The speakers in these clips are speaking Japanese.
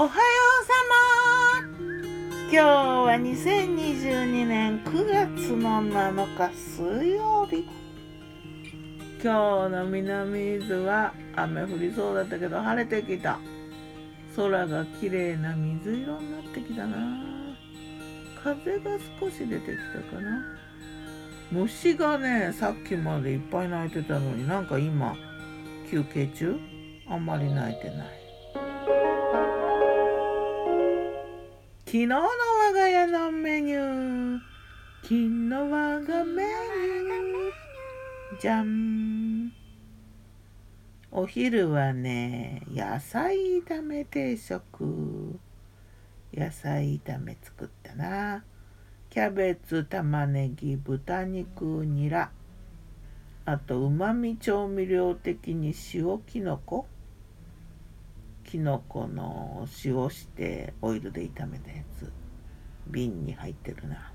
おはようさま。今日は2022年9月の7日水曜日。今日の南伊豆は雨降りそうだったけど晴れてきた。空が綺麗な水色になってきたな。風が少し出てきたかな。虫がねさっきまでいっぱい鳴いてたのになんか今休憩中？あんまり鳴いてない。昨日の我が家のメニュー。昨日我がメニュー。じゃん。お昼はね野菜炒め定食。野菜炒め作ったな。キャベツ玉ねぎ豚肉ニラ。あとうまみ調味料的に塩きのこ。きのこの塩してオイルで炒めたやつ。瓶に入ってるな。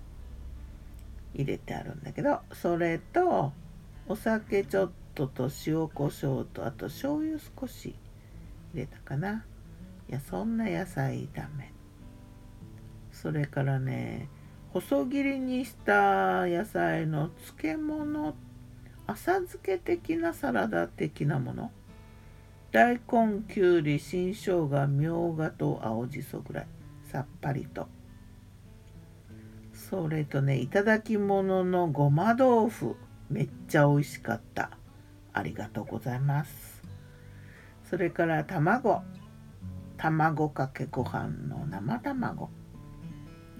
入れてあるんだけどそれとお酒ちょっとと塩コショウとあと醤油少し入れたかな。いやそんな野菜炒めそれからね細切りにした野菜の漬物浅漬け的なサラダ的なもの。大根きゅうり新生姜みょうがと青じそぐらい。さっぱりと。それとねいただき物のごま豆腐。めっちゃ美味しかった。ありがとうございます。それから卵。卵かけご飯の生卵。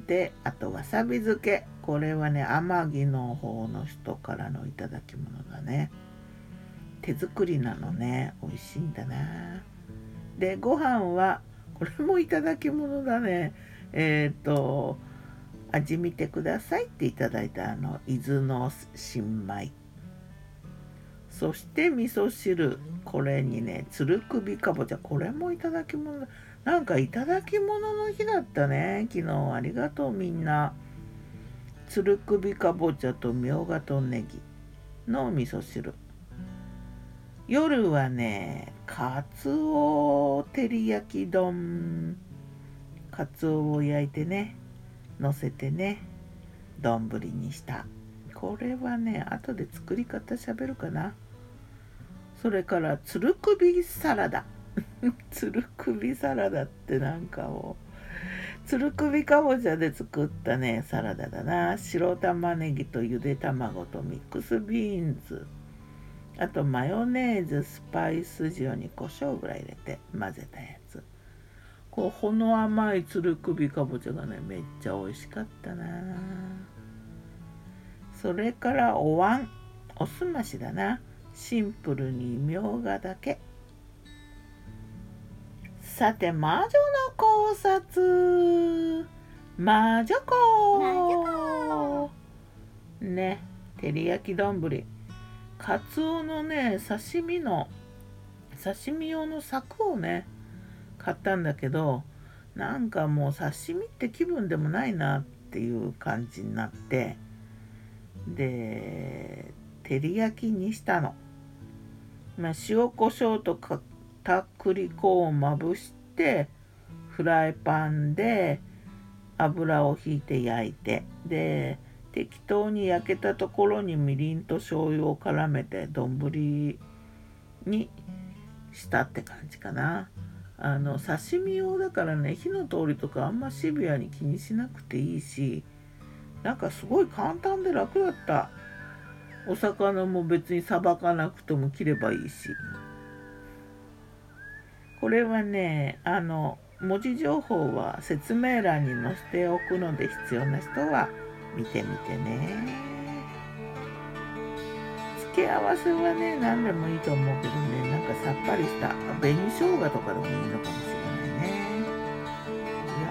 であとわさび漬け。これはね天城の方の人からのいただき物だね。手作りなのね。美味しいんだな。でご飯はこれもいただき物だね。えっ、ー、と味見てくださいっていただいたあの伊豆の新米。そして味噌汁。これにねつる首かぼちゃ。これもいただき物なんかいただき物の日だったね。昨日ありがとうみんな。つる首かぼちゃとみょうがとネギの味噌汁。夜はねかつお照り焼き丼。かつおを焼いてねのせてね丼にした。これはね後で作り方しゃべるかな。それからつる首サラダ。つる首サラダってなんかもうつる首かぼちゃで作ったねサラダだな。白玉ねぎとゆで卵とミックスビーンズ。あとマヨネーズスパイス塩に胡椒ぐらい入れて混ぜたやつ。こうほの甘いつる首かぼちゃがねめっちゃ美味しかったな。それからお椀。おすましだな。シンプルにみょうがだけ。さて魔女の考察。魔女子。ね照り焼き丼カツオのね刺身の刺身用の柵をね買ったんだけどなんかもう刺身って気分でもないなっていう感じになってで照り焼きにしたの。まあ、塩コショウと片栗粉をまぶしてフライパンで油をひいて焼いてで適当に焼けたところにみりんと醤油を絡めて丼にしたって感じかな。あの刺身用だからね火の通りとかあんまシビアに気にしなくていいしなんかすごい簡単で楽だったお魚も別にさばかなくても切ればいいしこれはねあの文字情報は説明欄に載せておくので必要な人は見てみてね。付け合わせはね何でもいいと思うけどね。なんかさっぱりした紅生姜とかでもいいのかもしれないね。いや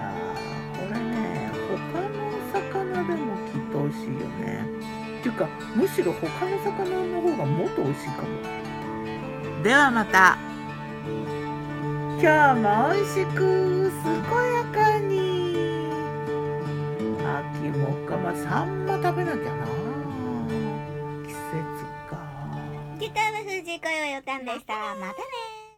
ーこれね他の魚でもきっと美味しいよね。っていうかむしろ他の魚の方がもっと美味しいかも。ではまた。今日も美味しく健やかに秋もかまあサンマ食べなきゃな。季節か。ギターの藤子よよたんでした。またね